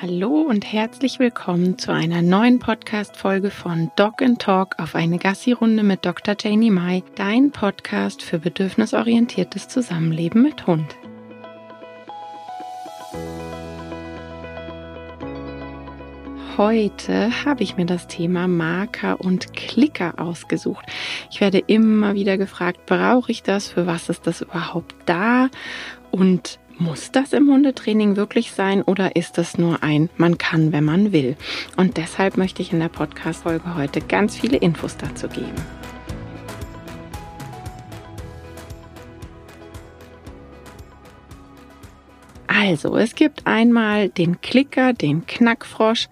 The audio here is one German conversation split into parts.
Hallo und herzlich willkommen zu einer neuen Podcast-Folge von Dog and Talk auf eine Gassi-Runde mit Dr. Janie Mai, dein Podcast für bedürfnisorientiertes Zusammenleben mit Hund. Heute habe ich mir das Thema Marker und Klicker ausgesucht. Ich werde immer wieder gefragt, brauche ich das? Für was ist das überhaupt da? Und muss das im Hundetraining wirklich sein oder ist das nur ein man kann, wenn man will? Und deshalb möchte ich in der Podcast-Folge heute ganz viele Infos dazu geben. Also, es gibt einmal den Klicker, den Knackfrosch,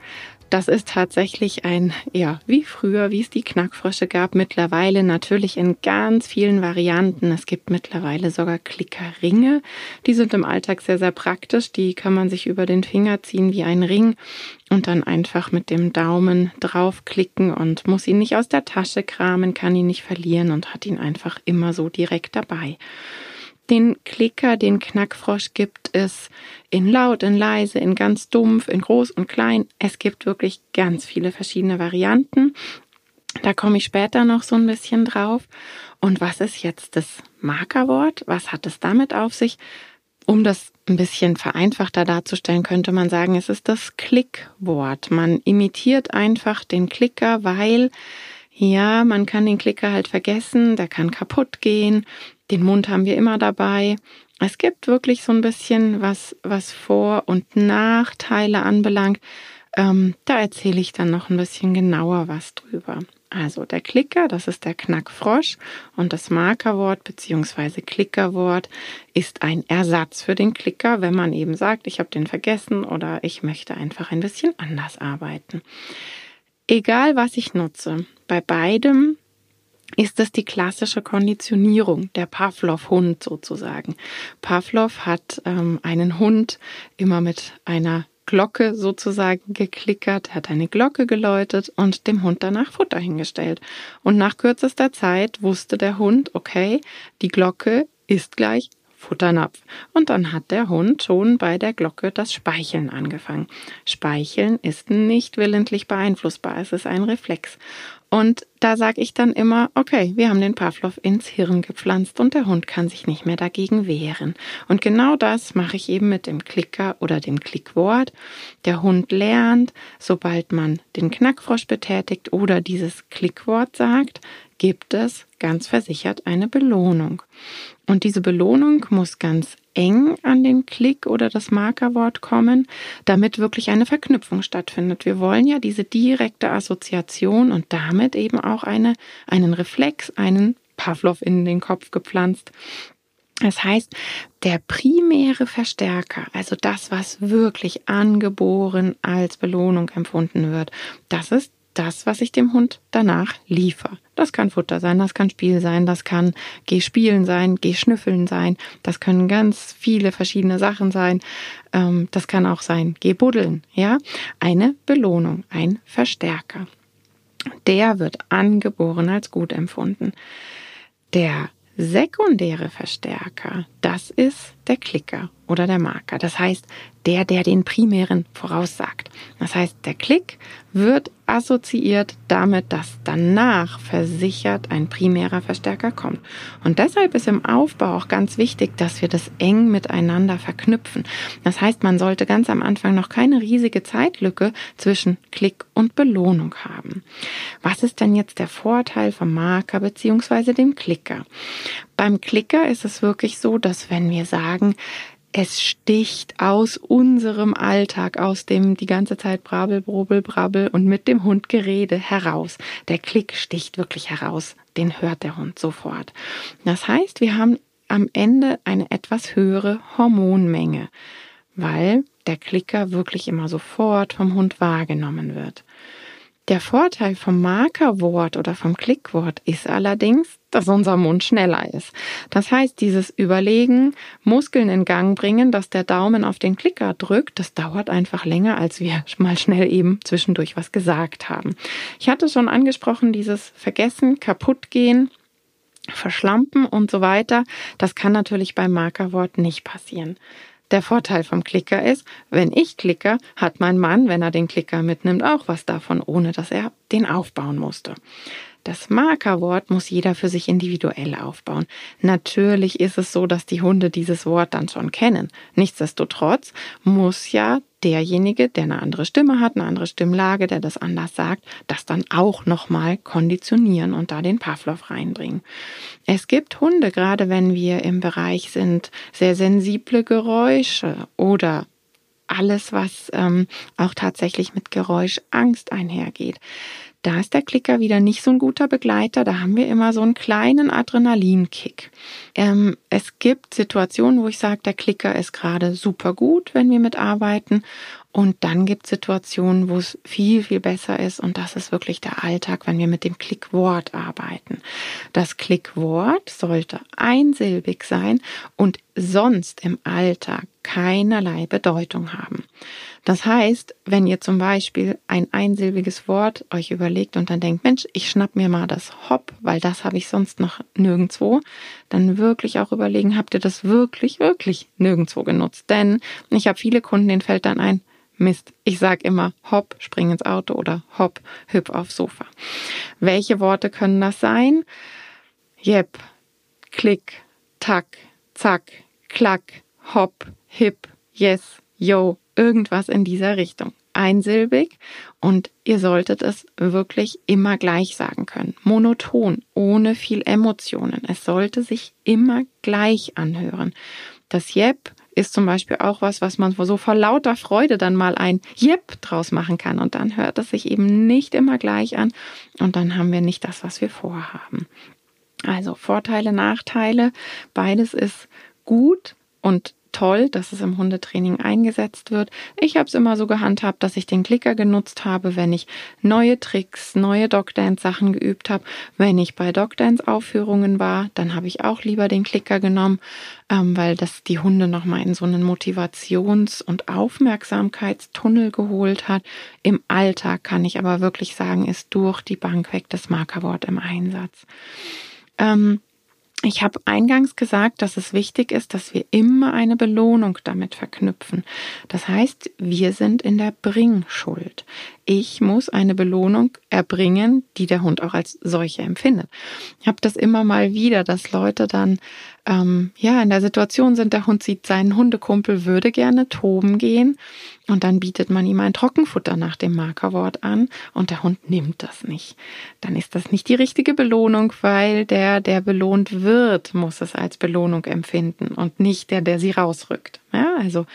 das ist tatsächlich ein, ja, wie früher, wie es die Knackfrösche gab, mittlerweile natürlich in ganz vielen Varianten. Es gibt mittlerweile sogar Klickerringe. Die sind im Alltag sehr, sehr praktisch. Die kann man sich über den Finger ziehen wie ein Ring und dann einfach mit dem Daumen draufklicken und muss ihn nicht aus der Tasche kramen, kann ihn nicht verlieren und hat ihn einfach immer so direkt dabei. Den Klicker, den Knackfrosch gibt es in laut, in leise, in ganz dumpf, in groß und klein. Es gibt wirklich ganz viele verschiedene Varianten. Da komme ich später noch so ein bisschen drauf. Und was ist jetzt das Markerwort? Was hat es damit auf sich? Um das ein bisschen vereinfachter darzustellen, könnte man sagen, es ist das Klickwort. Man imitiert einfach den Klicker, weil ja, man kann den Klicker halt vergessen, der kann kaputt gehen. Den Mund haben wir immer dabei. Es gibt wirklich so ein bisschen was, was Vor- und Nachteile anbelangt. Ähm, da erzähle ich dann noch ein bisschen genauer was drüber. Also der Klicker, das ist der Knackfrosch und das Markerwort bzw. Klickerwort ist ein Ersatz für den Klicker, wenn man eben sagt, ich habe den vergessen oder ich möchte einfach ein bisschen anders arbeiten. Egal was ich nutze, bei beidem ist es die klassische Konditionierung, der Pavlov-Hund sozusagen. Pavlov hat ähm, einen Hund immer mit einer Glocke sozusagen geklickert, hat eine Glocke geläutet und dem Hund danach Futter hingestellt. Und nach kürzester Zeit wusste der Hund, okay, die Glocke ist gleich Futternapf. Und dann hat der Hund schon bei der Glocke das Speicheln angefangen. Speicheln ist nicht willentlich beeinflussbar, es ist ein Reflex. Und da sage ich dann immer, okay, wir haben den Pavlov ins Hirn gepflanzt und der Hund kann sich nicht mehr dagegen wehren. Und genau das mache ich eben mit dem Klicker oder dem Klickwort. Der Hund lernt, sobald man den Knackfrosch betätigt oder dieses Klickwort sagt, gibt es ganz versichert eine Belohnung. Und diese Belohnung muss ganz eng an den Klick oder das Markerwort kommen, damit wirklich eine Verknüpfung stattfindet. Wir wollen ja diese direkte Assoziation und damit eben auch eine, einen Reflex, einen Pavlov in den Kopf gepflanzt. Das heißt, der primäre Verstärker, also das, was wirklich angeboren als Belohnung empfunden wird, das ist das, was ich dem Hund danach liefere. Das kann Futter sein, das kann Spiel sein, das kann Geh spielen sein, Geh schnüffeln sein, das können ganz viele verschiedene Sachen sein. Ähm, das kann auch sein Geh buddeln, ja. Eine Belohnung, ein Verstärker. Der wird angeboren als gut empfunden. Der sekundäre Verstärker, das ist der Klicker oder der Marker. Das heißt, der, der den primären voraussagt. Das heißt, der Klick wird assoziiert damit, dass danach versichert ein primärer Verstärker kommt. Und deshalb ist im Aufbau auch ganz wichtig, dass wir das eng miteinander verknüpfen. Das heißt, man sollte ganz am Anfang noch keine riesige Zeitlücke zwischen Klick und Belohnung haben. Was ist denn jetzt der Vorteil vom Marker beziehungsweise dem Klicker? Beim Klicker ist es wirklich so, dass wenn wir sagen, es sticht aus unserem Alltag, aus dem die ganze Zeit Brabbel, Brobel, Brabbel und mit dem Hund Gerede heraus. Der Klick sticht wirklich heraus. Den hört der Hund sofort. Das heißt, wir haben am Ende eine etwas höhere Hormonmenge, weil der Klicker wirklich immer sofort vom Hund wahrgenommen wird. Der Vorteil vom Markerwort oder vom Klickwort ist allerdings, dass unser Mund schneller ist. Das heißt, dieses Überlegen, Muskeln in Gang bringen, dass der Daumen auf den Klicker drückt, das dauert einfach länger, als wir mal schnell eben zwischendurch was gesagt haben. Ich hatte schon angesprochen, dieses Vergessen, kaputtgehen, verschlampen und so weiter. Das kann natürlich beim Markerwort nicht passieren. Der Vorteil vom Klicker ist, wenn ich klicke, hat mein Mann, wenn er den Klicker mitnimmt, auch was davon, ohne dass er den aufbauen musste. Das Markerwort muss jeder für sich individuell aufbauen. Natürlich ist es so, dass die Hunde dieses Wort dann schon kennen. Nichtsdestotrotz muss ja derjenige, der eine andere Stimme hat, eine andere Stimmlage, der das anders sagt, das dann auch nochmal konditionieren und da den Pavlov reinbringen. Es gibt Hunde, gerade wenn wir im Bereich sind, sehr sensible Geräusche oder alles, was ähm, auch tatsächlich mit Geräuschangst einhergeht. Da ist der Klicker wieder nicht so ein guter Begleiter. Da haben wir immer so einen kleinen Adrenalinkick. Ähm, es gibt Situationen, wo ich sage, der Klicker ist gerade super gut, wenn wir mitarbeiten. Und dann gibt es Situationen, wo es viel, viel besser ist. Und das ist wirklich der Alltag, wenn wir mit dem Klickwort arbeiten. Das Klickwort sollte einsilbig sein und sonst im Alltag keinerlei Bedeutung haben. Das heißt, wenn ihr zum Beispiel ein einsilbiges Wort euch überlegt und dann denkt, Mensch, ich schnapp mir mal das Hopp, weil das habe ich sonst noch nirgendwo, dann wirklich auch überlegen, habt ihr das wirklich, wirklich nirgendwo genutzt? Denn ich habe viele Kunden, denen fällt dann ein, Mist. Ich sage immer hopp, spring ins Auto oder hopp, hüpf aufs Sofa. Welche Worte können das sein? Jep, klick, tack, zack, klack, hopp, hip, yes, yo, irgendwas in dieser Richtung. Einsilbig und ihr solltet es wirklich immer gleich sagen können. Monoton, ohne viel Emotionen. Es sollte sich immer gleich anhören. Das Jep ist zum Beispiel auch was, was man so vor lauter Freude dann mal ein Jep draus machen kann. Und dann hört es sich eben nicht immer gleich an. Und dann haben wir nicht das, was wir vorhaben. Also Vorteile, Nachteile, beides ist gut und toll, dass es im Hundetraining eingesetzt wird. Ich habe es immer so gehandhabt, dass ich den Klicker genutzt habe, wenn ich neue Tricks, neue Dogdance-Sachen geübt habe. Wenn ich bei Dogdance-Aufführungen war, dann habe ich auch lieber den Klicker genommen, ähm, weil das die Hunde nochmal in so einen Motivations- und Aufmerksamkeitstunnel geholt hat. Im Alltag kann ich aber wirklich sagen, ist durch die Bank weg das Markerwort im Einsatz. Ähm, ich habe eingangs gesagt, dass es wichtig ist, dass wir immer eine Belohnung damit verknüpfen. Das heißt, wir sind in der Bringschuld. Ich muss eine Belohnung erbringen, die der Hund auch als solche empfindet. Ich habe das immer mal wieder, dass Leute dann ähm, ja in der Situation sind, der Hund sieht seinen Hundekumpel, würde gerne toben gehen und dann bietet man ihm ein Trockenfutter nach dem Markerwort an und der Hund nimmt das nicht. Dann ist das nicht die richtige Belohnung, weil der, der belohnt wird, muss es als Belohnung empfinden und nicht der, der sie rausrückt. Ja, also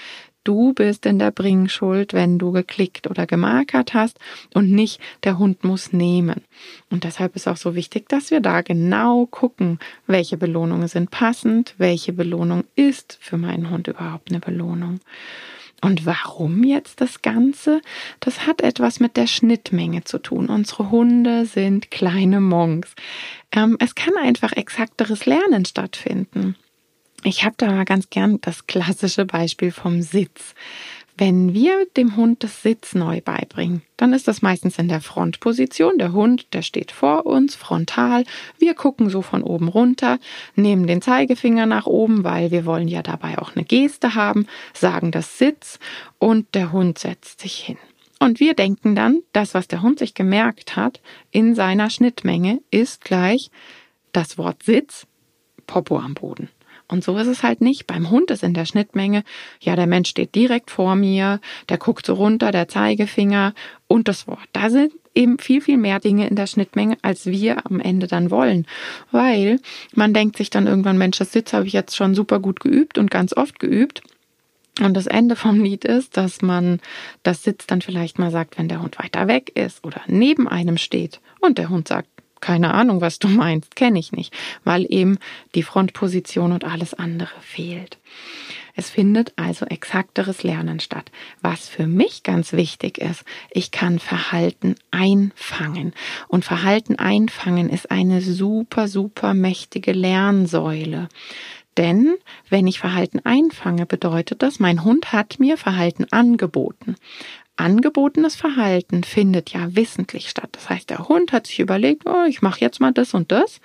Du bist in der Bringschuld, wenn du geklickt oder gemarkert hast und nicht der Hund muss nehmen. Und deshalb ist auch so wichtig, dass wir da genau gucken, welche Belohnungen sind passend, welche Belohnung ist für meinen Hund überhaupt eine Belohnung. Und warum jetzt das Ganze? Das hat etwas mit der Schnittmenge zu tun. Unsere Hunde sind kleine Monks. Ähm, es kann einfach exakteres Lernen stattfinden. Ich habe da ganz gern das klassische Beispiel vom Sitz. Wenn wir dem Hund das Sitz neu beibringen, dann ist das meistens in der Frontposition. Der Hund, der steht vor uns, frontal. Wir gucken so von oben runter, nehmen den Zeigefinger nach oben, weil wir wollen ja dabei auch eine Geste haben, sagen das Sitz und der Hund setzt sich hin. Und wir denken dann, das, was der Hund sich gemerkt hat in seiner Schnittmenge, ist gleich das Wort Sitz, Popo am Boden. Und so ist es halt nicht. Beim Hund ist in der Schnittmenge, ja, der Mensch steht direkt vor mir, der guckt so runter, der Zeigefinger und das Wort. Da sind eben viel, viel mehr Dinge in der Schnittmenge, als wir am Ende dann wollen. Weil man denkt sich dann irgendwann, Mensch, das Sitz habe ich jetzt schon super gut geübt und ganz oft geübt. Und das Ende vom Lied ist, dass man das Sitz dann vielleicht mal sagt, wenn der Hund weiter weg ist oder neben einem steht und der Hund sagt, keine Ahnung, was du meinst, kenne ich nicht, weil eben die Frontposition und alles andere fehlt. Es findet also exakteres Lernen statt. Was für mich ganz wichtig ist, ich kann Verhalten einfangen. Und Verhalten einfangen ist eine super, super mächtige Lernsäule. Denn wenn ich Verhalten einfange, bedeutet das, mein Hund hat mir Verhalten angeboten. Angebotenes Verhalten findet ja wissentlich statt. Das heißt, der Hund hat sich überlegt, oh, ich mache jetzt mal das und das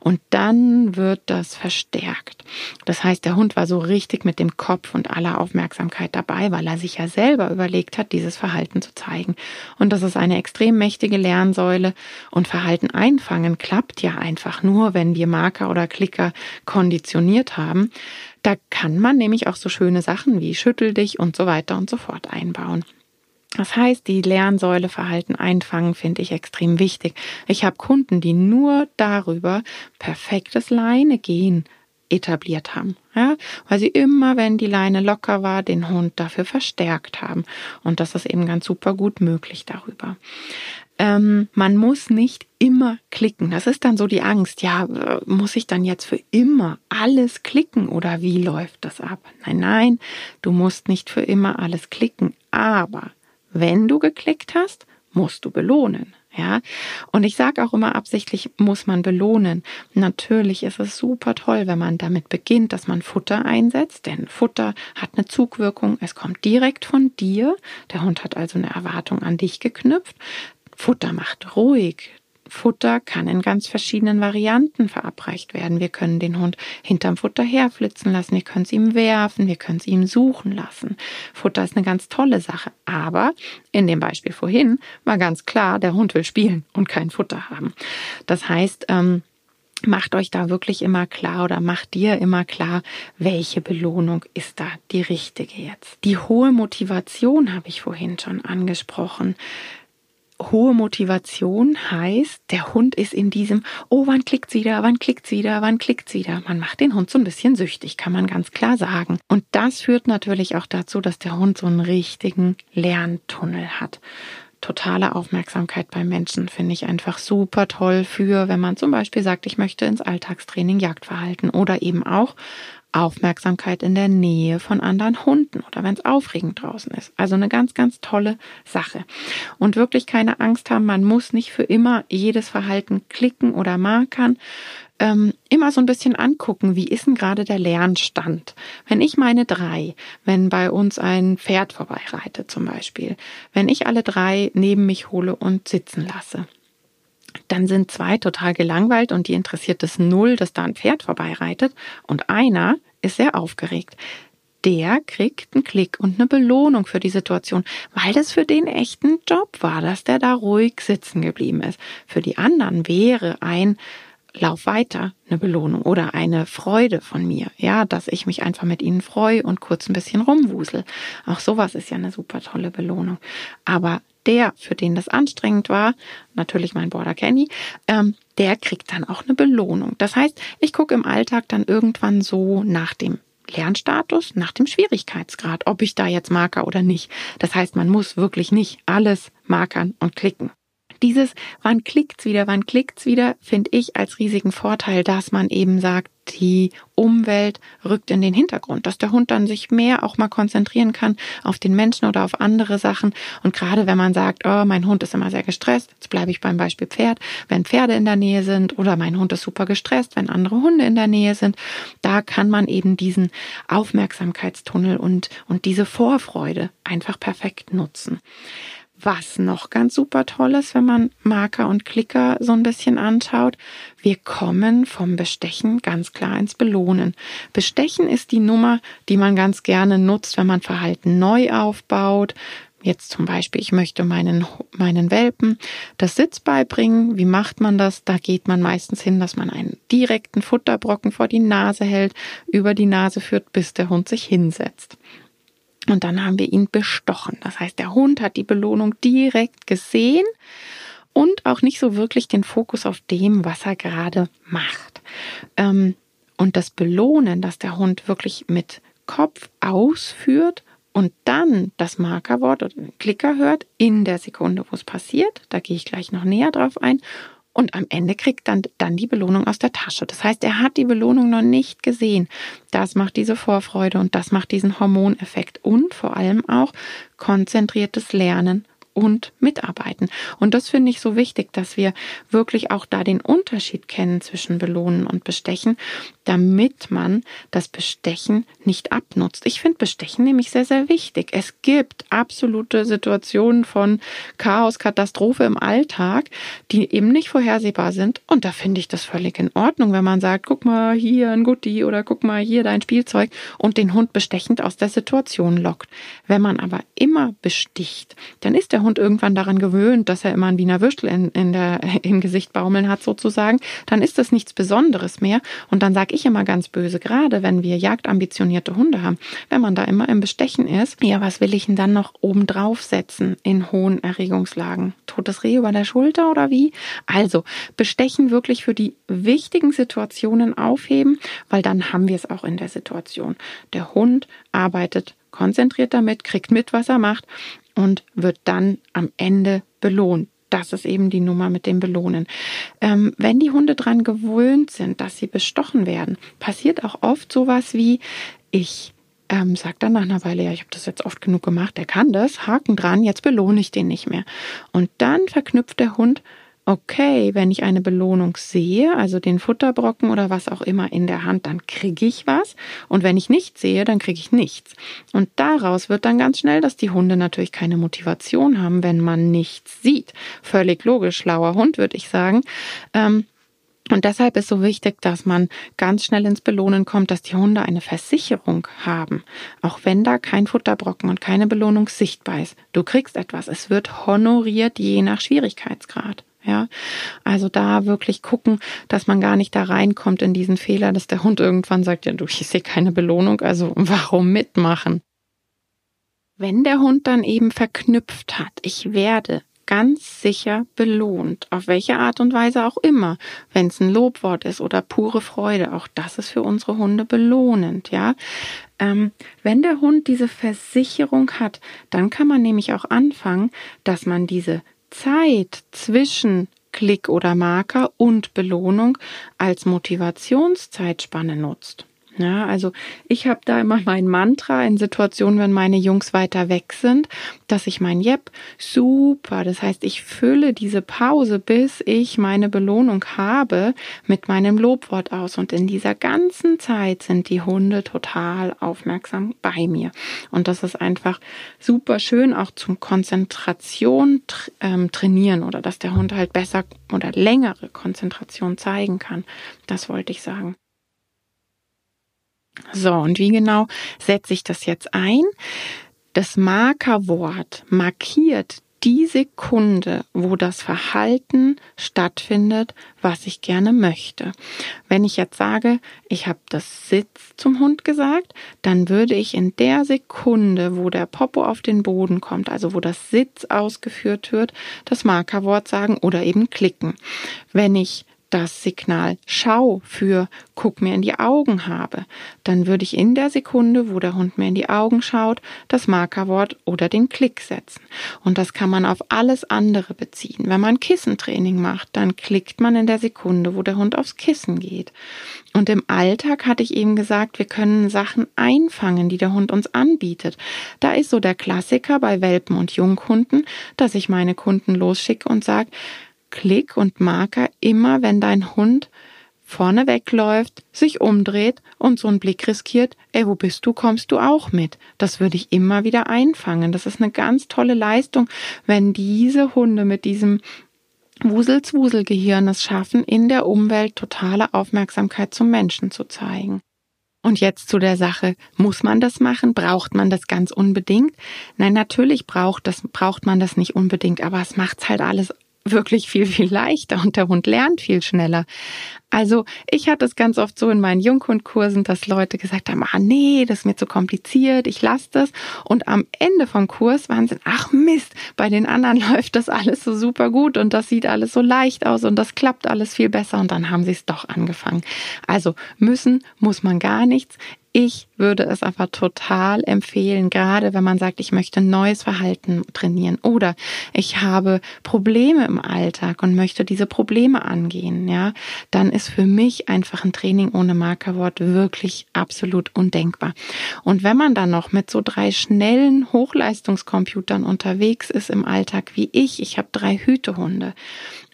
und dann wird das verstärkt. Das heißt, der Hund war so richtig mit dem Kopf und aller Aufmerksamkeit dabei, weil er sich ja selber überlegt hat, dieses Verhalten zu zeigen. Und das ist eine extrem mächtige Lernsäule und Verhalten einfangen klappt ja einfach nur, wenn wir Marker oder Klicker konditioniert haben. Da kann man nämlich auch so schöne Sachen wie schüttel dich und so weiter und so fort einbauen. Das heißt, die Lernsäule Verhalten einfangen finde ich extrem wichtig. Ich habe Kunden, die nur darüber perfektes Leine gehen etabliert haben, ja, weil sie immer, wenn die Leine locker war, den Hund dafür verstärkt haben. Und das ist eben ganz super gut möglich darüber. Ähm, man muss nicht immer klicken. Das ist dann so die Angst. Ja, muss ich dann jetzt für immer alles klicken oder wie läuft das ab? Nein, nein, du musst nicht für immer alles klicken. Aber wenn du geklickt hast, musst du belohnen. Ja, und ich sage auch immer absichtlich, muss man belohnen. Natürlich ist es super toll, wenn man damit beginnt, dass man Futter einsetzt, denn Futter hat eine Zugwirkung. Es kommt direkt von dir. Der Hund hat also eine Erwartung an dich geknüpft. Futter macht ruhig. Futter kann in ganz verschiedenen Varianten verabreicht werden. Wir können den Hund hinterm Futter herflitzen lassen, wir können es ihm werfen, wir können es ihm suchen lassen. Futter ist eine ganz tolle Sache. Aber in dem Beispiel vorhin war ganz klar, der Hund will spielen und kein Futter haben. Das heißt, ähm, macht euch da wirklich immer klar oder macht dir immer klar, welche Belohnung ist da die richtige jetzt. Die hohe Motivation habe ich vorhin schon angesprochen hohe Motivation heißt, der Hund ist in diesem, oh, wann klickt's wieder, wann klickt's wieder, wann klickt's wieder. Man macht den Hund so ein bisschen süchtig, kann man ganz klar sagen. Und das führt natürlich auch dazu, dass der Hund so einen richtigen Lerntunnel hat totale Aufmerksamkeit beim Menschen finde ich einfach super toll für, wenn man zum Beispiel sagt, ich möchte ins Alltagstraining Jagdverhalten oder eben auch Aufmerksamkeit in der Nähe von anderen Hunden oder wenn es aufregend draußen ist. Also eine ganz, ganz tolle Sache. Und wirklich keine Angst haben, man muss nicht für immer jedes Verhalten klicken oder markern. Ähm, immer so ein bisschen angucken, wie ist denn gerade der Lernstand? Wenn ich meine drei, wenn bei uns ein Pferd vorbeireitet zum Beispiel, wenn ich alle drei neben mich hole und sitzen lasse, dann sind zwei total gelangweilt und die interessiert es null, dass da ein Pferd vorbeireitet und einer ist sehr aufgeregt. Der kriegt einen Klick und eine Belohnung für die Situation, weil das für den echten Job war, dass der da ruhig sitzen geblieben ist. Für die anderen wäre ein Lauf weiter eine Belohnung oder eine Freude von mir, ja, dass ich mich einfach mit ihnen freue und kurz ein bisschen rumwusel. Auch sowas ist ja eine super tolle Belohnung. Aber der, für den das anstrengend war, natürlich mein Border Kenny, ähm, der kriegt dann auch eine Belohnung. Das heißt, ich gucke im Alltag dann irgendwann so nach dem Lernstatus, nach dem Schwierigkeitsgrad, ob ich da jetzt marker oder nicht. Das heißt, man muss wirklich nicht alles markern und klicken dieses, wann klickt's wieder, wann klickt's wieder, finde ich als riesigen Vorteil, dass man eben sagt, die Umwelt rückt in den Hintergrund, dass der Hund dann sich mehr auch mal konzentrieren kann auf den Menschen oder auf andere Sachen. Und gerade wenn man sagt, oh, mein Hund ist immer sehr gestresst, jetzt bleibe ich beim Beispiel Pferd, wenn Pferde in der Nähe sind oder mein Hund ist super gestresst, wenn andere Hunde in der Nähe sind, da kann man eben diesen Aufmerksamkeitstunnel und, und diese Vorfreude einfach perfekt nutzen. Was noch ganz super toll ist, wenn man Marker und Klicker so ein bisschen anschaut, wir kommen vom Bestechen ganz klar ins Belohnen. Bestechen ist die Nummer, die man ganz gerne nutzt, wenn man Verhalten neu aufbaut. Jetzt zum Beispiel, ich möchte meinen, meinen Welpen das Sitz beibringen. Wie macht man das? Da geht man meistens hin, dass man einen direkten Futterbrocken vor die Nase hält, über die Nase führt, bis der Hund sich hinsetzt. Und dann haben wir ihn bestochen. Das heißt, der Hund hat die Belohnung direkt gesehen und auch nicht so wirklich den Fokus auf dem, was er gerade macht. Ähm, und das Belohnen, dass der Hund wirklich mit Kopf ausführt und dann das Markerwort oder den Klicker hört in der Sekunde, wo es passiert. Da gehe ich gleich noch näher drauf ein und am Ende kriegt dann, dann die Belohnung aus der Tasche. Das heißt, er hat die Belohnung noch nicht gesehen. Das macht diese Vorfreude und das macht diesen Hormoneffekt und vor allem auch konzentriertes Lernen und mitarbeiten. Und das finde ich so wichtig, dass wir wirklich auch da den Unterschied kennen zwischen belohnen und bestechen, damit man das Bestechen nicht abnutzt. Ich finde Bestechen nämlich sehr, sehr wichtig. Es gibt absolute Situationen von Chaos, Katastrophe im Alltag, die eben nicht vorhersehbar sind. Und da finde ich das völlig in Ordnung, wenn man sagt, guck mal hier ein Gutti oder guck mal hier dein Spielzeug und den Hund bestechend aus der Situation lockt. Wenn man aber immer besticht, dann ist der Hund irgendwann daran gewöhnt, dass er immer ein Wiener Würstel in, in der, im Gesicht baumeln hat sozusagen. Dann ist das nichts Besonderes mehr. Und dann sage ich immer ganz böse, gerade wenn wir jagdambitionierte Hunde haben, wenn man da immer im Bestechen ist, ja, was will ich denn dann noch oben drauf setzen in hohen Erregungslagen? Totes Reh über der Schulter oder wie? Also, Bestechen wirklich für die wichtigen Situationen aufheben, weil dann haben wir es auch in der Situation. Der Hund arbeitet konzentriert damit, kriegt mit, was er macht und wird dann am Ende belohnt. Das ist eben die Nummer mit dem Belohnen. Ähm, wenn die Hunde dran gewöhnt sind, dass sie bestochen werden, passiert auch oft sowas wie ich ähm, sagt dann nach einer Weile, ja, ich habe das jetzt oft genug gemacht, der kann das, Haken dran, jetzt belohne ich den nicht mehr. Und dann verknüpft der Hund okay, wenn ich eine Belohnung sehe, also den Futterbrocken oder was auch immer in der Hand, dann kriege ich was. Und wenn ich nichts sehe, dann kriege ich nichts. Und daraus wird dann ganz schnell, dass die Hunde natürlich keine Motivation haben, wenn man nichts sieht. Völlig logisch, schlauer Hund, würde ich sagen. Ähm, und deshalb ist so wichtig, dass man ganz schnell ins Belohnen kommt, dass die Hunde eine Versicherung haben. Auch wenn da kein Futterbrocken und keine Belohnung sichtbar ist. Du kriegst etwas. Es wird honoriert je nach Schwierigkeitsgrad. Ja, also da wirklich gucken, dass man gar nicht da reinkommt in diesen Fehler, dass der Hund irgendwann sagt, ja, du, ich sehe keine Belohnung, also warum mitmachen? Wenn der Hund dann eben verknüpft hat, ich werde ganz sicher belohnt, auf welche Art und Weise auch immer, wenn es ein Lobwort ist oder pure Freude, auch das ist für unsere Hunde belohnend, ja. Ähm, wenn der Hund diese Versicherung hat, dann kann man nämlich auch anfangen, dass man diese Zeit zwischen Klick oder Marker und Belohnung als Motivationszeitspanne nutzt. Ja, also ich habe da immer mein Mantra in Situationen, wenn meine Jungs weiter weg sind, dass ich mein Jep super, das heißt, ich fülle diese Pause, bis ich meine Belohnung habe, mit meinem Lobwort aus. Und in dieser ganzen Zeit sind die Hunde total aufmerksam bei mir. Und das ist einfach super schön, auch zum Konzentration ähm, trainieren oder dass der Hund halt besser oder längere Konzentration zeigen kann. Das wollte ich sagen. So, und wie genau setze ich das jetzt ein? Das Markerwort markiert die Sekunde, wo das Verhalten stattfindet, was ich gerne möchte. Wenn ich jetzt sage, ich habe das Sitz zum Hund gesagt, dann würde ich in der Sekunde, wo der Popo auf den Boden kommt, also wo das Sitz ausgeführt wird, das Markerwort sagen oder eben klicken. Wenn ich das Signal Schau für Guck mir in die Augen habe, dann würde ich in der Sekunde, wo der Hund mir in die Augen schaut, das Markerwort oder den Klick setzen. Und das kann man auf alles andere beziehen. Wenn man Kissentraining macht, dann klickt man in der Sekunde, wo der Hund aufs Kissen geht. Und im Alltag hatte ich eben gesagt, wir können Sachen einfangen, die der Hund uns anbietet. Da ist so der Klassiker bei Welpen und Junghunden, dass ich meine Kunden losschicke und sage, Klick und Marker immer, wenn dein Hund vorne wegläuft, sich umdreht und so einen Blick riskiert, ey, wo bist du, kommst du auch mit. Das würde ich immer wieder einfangen. Das ist eine ganz tolle Leistung, wenn diese Hunde mit diesem Wuselzwuselgehirn es schaffen, in der Umwelt totale Aufmerksamkeit zum Menschen zu zeigen. Und jetzt zu der Sache, muss man das machen? Braucht man das ganz unbedingt? Nein, natürlich braucht das, braucht man das nicht unbedingt, aber es macht's halt alles wirklich viel, viel leichter und der Hund lernt viel schneller. Also ich hatte es ganz oft so in meinen Junghundkursen, dass Leute gesagt haben, ah nee, das ist mir zu kompliziert, ich lasse das. Und am Ende vom Kurs waren sie, ach Mist, bei den anderen läuft das alles so super gut und das sieht alles so leicht aus und das klappt alles viel besser und dann haben sie es doch angefangen. Also müssen muss man gar nichts. Ich würde es aber total empfehlen, gerade wenn man sagt, ich möchte neues Verhalten trainieren oder ich habe Probleme im Alltag und möchte diese Probleme angehen, ja, dann ist ist für mich einfach ein Training ohne Markerwort wirklich absolut undenkbar. Und wenn man dann noch mit so drei schnellen Hochleistungscomputern unterwegs ist im Alltag wie ich, ich habe drei Hütehunde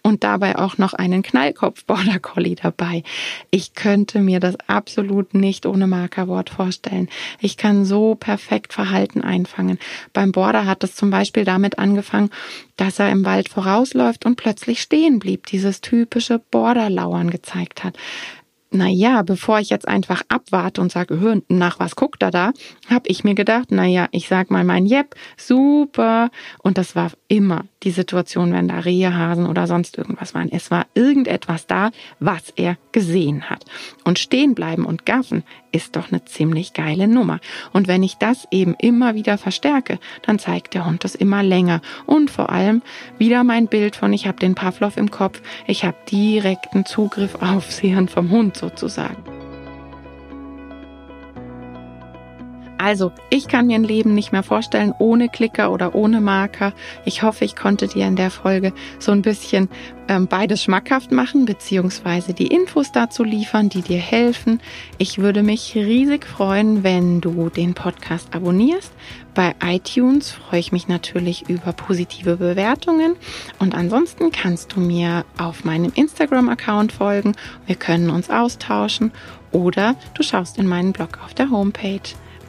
und dabei auch noch einen Knallkopf Border Collie dabei. Ich könnte mir das absolut nicht ohne Markerwort vorstellen. Ich kann so perfekt Verhalten einfangen. Beim Border hat es zum Beispiel damit angefangen, dass er im Wald vorausläuft und plötzlich stehen blieb, dieses typische Borderlauern gezeigt hat na ja, bevor ich jetzt einfach abwarte und sage, nach was guckt er da, habe ich mir gedacht, na ja, ich sag mal mein Jep, super. Und das war immer die Situation, wenn da Rehe, Hasen oder sonst irgendwas waren. Es war irgendetwas da, was er gesehen hat. Und stehen bleiben und gaffen ist doch eine ziemlich geile Nummer. Und wenn ich das eben immer wieder verstärke, dann zeigt der Hund das immer länger. Und vor allem wieder mein Bild von, ich habe den Pavlov im Kopf, ich habe direkten Zugriff aufs Hirn vom Hund sozusagen. Also, ich kann mir ein Leben nicht mehr vorstellen ohne Klicker oder ohne Marker. Ich hoffe, ich konnte dir in der Folge so ein bisschen ähm, beides schmackhaft machen, beziehungsweise die Infos dazu liefern, die dir helfen. Ich würde mich riesig freuen, wenn du den Podcast abonnierst. Bei iTunes freue ich mich natürlich über positive Bewertungen. Und ansonsten kannst du mir auf meinem Instagram-Account folgen. Wir können uns austauschen oder du schaust in meinen Blog auf der Homepage.